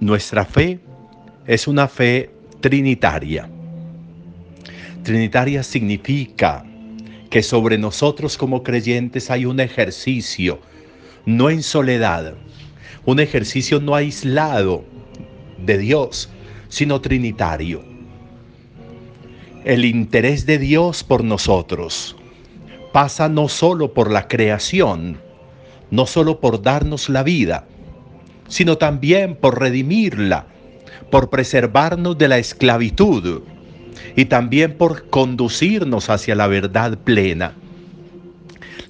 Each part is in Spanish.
nuestra fe es una fe trinitaria. Trinitaria significa que sobre nosotros como creyentes hay un ejercicio, no en soledad, un ejercicio no aislado de Dios, sino trinitario. El interés de Dios por nosotros pasa no solo por la creación, no solo por darnos la vida, sino también por redimirla, por preservarnos de la esclavitud y también por conducirnos hacia la verdad plena.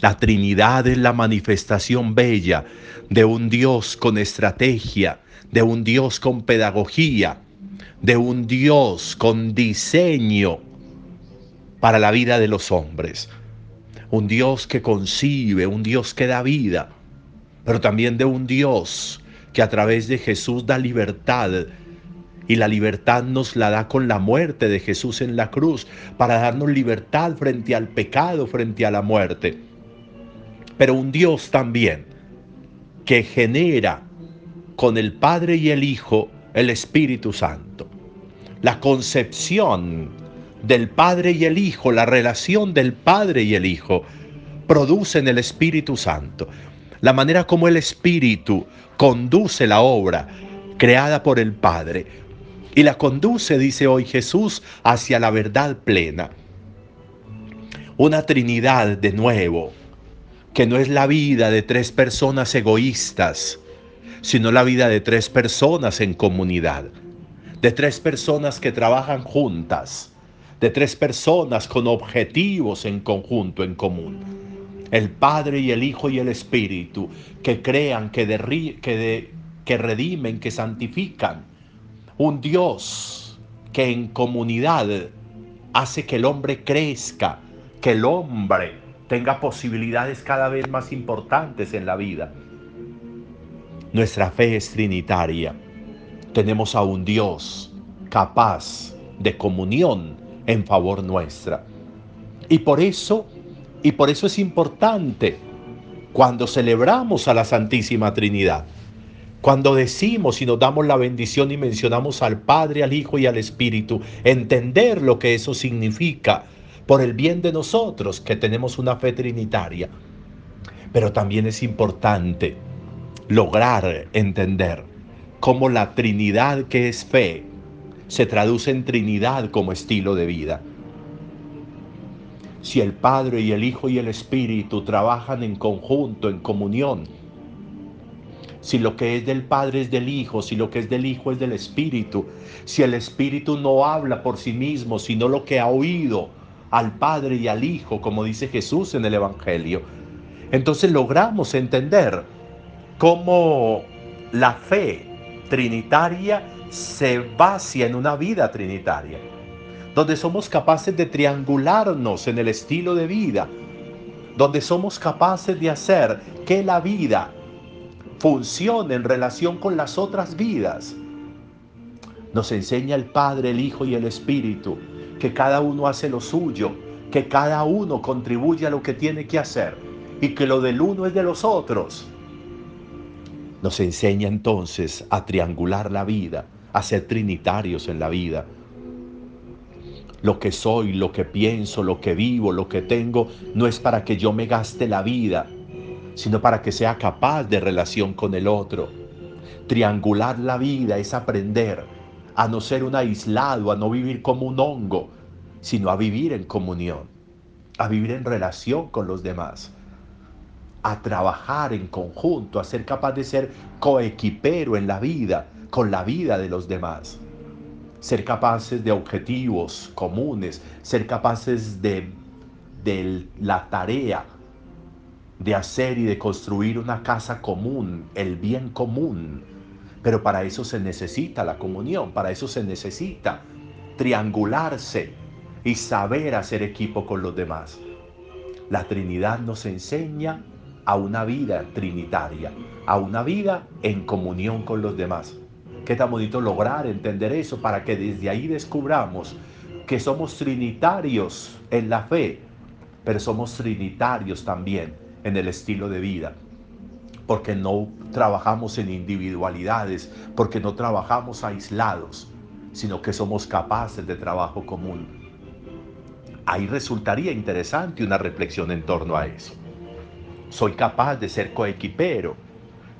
La Trinidad es la manifestación bella de un Dios con estrategia, de un Dios con pedagogía, de un Dios con diseño para la vida de los hombres. Un Dios que concibe, un Dios que da vida, pero también de un Dios que a través de Jesús da libertad y la libertad nos la da con la muerte de Jesús en la cruz para darnos libertad frente al pecado, frente a la muerte. Pero un Dios también que genera con el Padre y el Hijo el Espíritu Santo. La concepción del Padre y el Hijo, la relación del Padre y el Hijo, producen el Espíritu Santo. La manera como el Espíritu conduce la obra creada por el Padre y la conduce, dice hoy Jesús, hacia la verdad plena. Una Trinidad de nuevo, que no es la vida de tres personas egoístas, sino la vida de tres personas en comunidad, de tres personas que trabajan juntas, de tres personas con objetivos en conjunto, en común el Padre y el Hijo y el Espíritu, que crean, que, que, que redimen, que santifican. Un Dios que en comunidad hace que el hombre crezca, que el hombre tenga posibilidades cada vez más importantes en la vida. Nuestra fe es trinitaria. Tenemos a un Dios capaz de comunión en favor nuestra. Y por eso y por eso es importante cuando celebramos a la Santísima Trinidad, cuando decimos y nos damos la bendición y mencionamos al Padre, al Hijo y al Espíritu, entender lo que eso significa por el bien de nosotros que tenemos una fe trinitaria. Pero también es importante lograr entender cómo la Trinidad que es fe se traduce en Trinidad como estilo de vida si el Padre y el Hijo y el Espíritu trabajan en conjunto, en comunión. Si lo que es del Padre es del Hijo, si lo que es del Hijo es del Espíritu, si el Espíritu no habla por sí mismo, sino lo que ha oído al Padre y al Hijo, como dice Jesús en el Evangelio, entonces logramos entender cómo la fe trinitaria se basa en una vida trinitaria donde somos capaces de triangularnos en el estilo de vida, donde somos capaces de hacer que la vida funcione en relación con las otras vidas. Nos enseña el Padre, el Hijo y el Espíritu que cada uno hace lo suyo, que cada uno contribuye a lo que tiene que hacer y que lo del uno es de los otros. Nos enseña entonces a triangular la vida, a ser trinitarios en la vida, lo que soy, lo que pienso, lo que vivo, lo que tengo, no es para que yo me gaste la vida, sino para que sea capaz de relación con el otro. Triangular la vida es aprender a no ser un aislado, a no vivir como un hongo, sino a vivir en comunión, a vivir en relación con los demás, a trabajar en conjunto, a ser capaz de ser coequipero en la vida, con la vida de los demás ser capaces de objetivos comunes, ser capaces de, de la tarea de hacer y de construir una casa común, el bien común. Pero para eso se necesita la comunión, para eso se necesita triangularse y saber hacer equipo con los demás. La Trinidad nos enseña a una vida trinitaria, a una vida en comunión con los demás. Qué tan bonito lograr entender eso para que desde ahí descubramos que somos trinitarios en la fe, pero somos trinitarios también en el estilo de vida. porque no trabajamos en individualidades, porque no trabajamos aislados, sino que somos capaces de trabajo común. Ahí resultaría interesante una reflexión en torno a eso. Soy capaz de ser coequipero,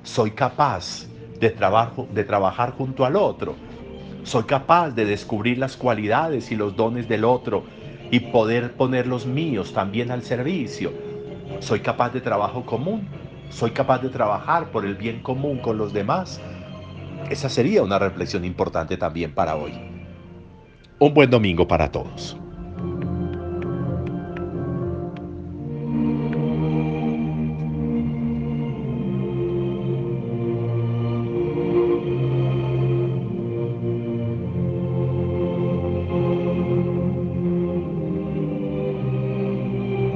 soy capaz de, trabajo, de trabajar junto al otro, soy capaz de descubrir las cualidades y los dones del otro y poder poner los míos también al servicio. Soy capaz de trabajo común. Soy capaz de trabajar por el bien común con los demás. Esa sería una reflexión importante también para hoy. Un buen domingo para todos.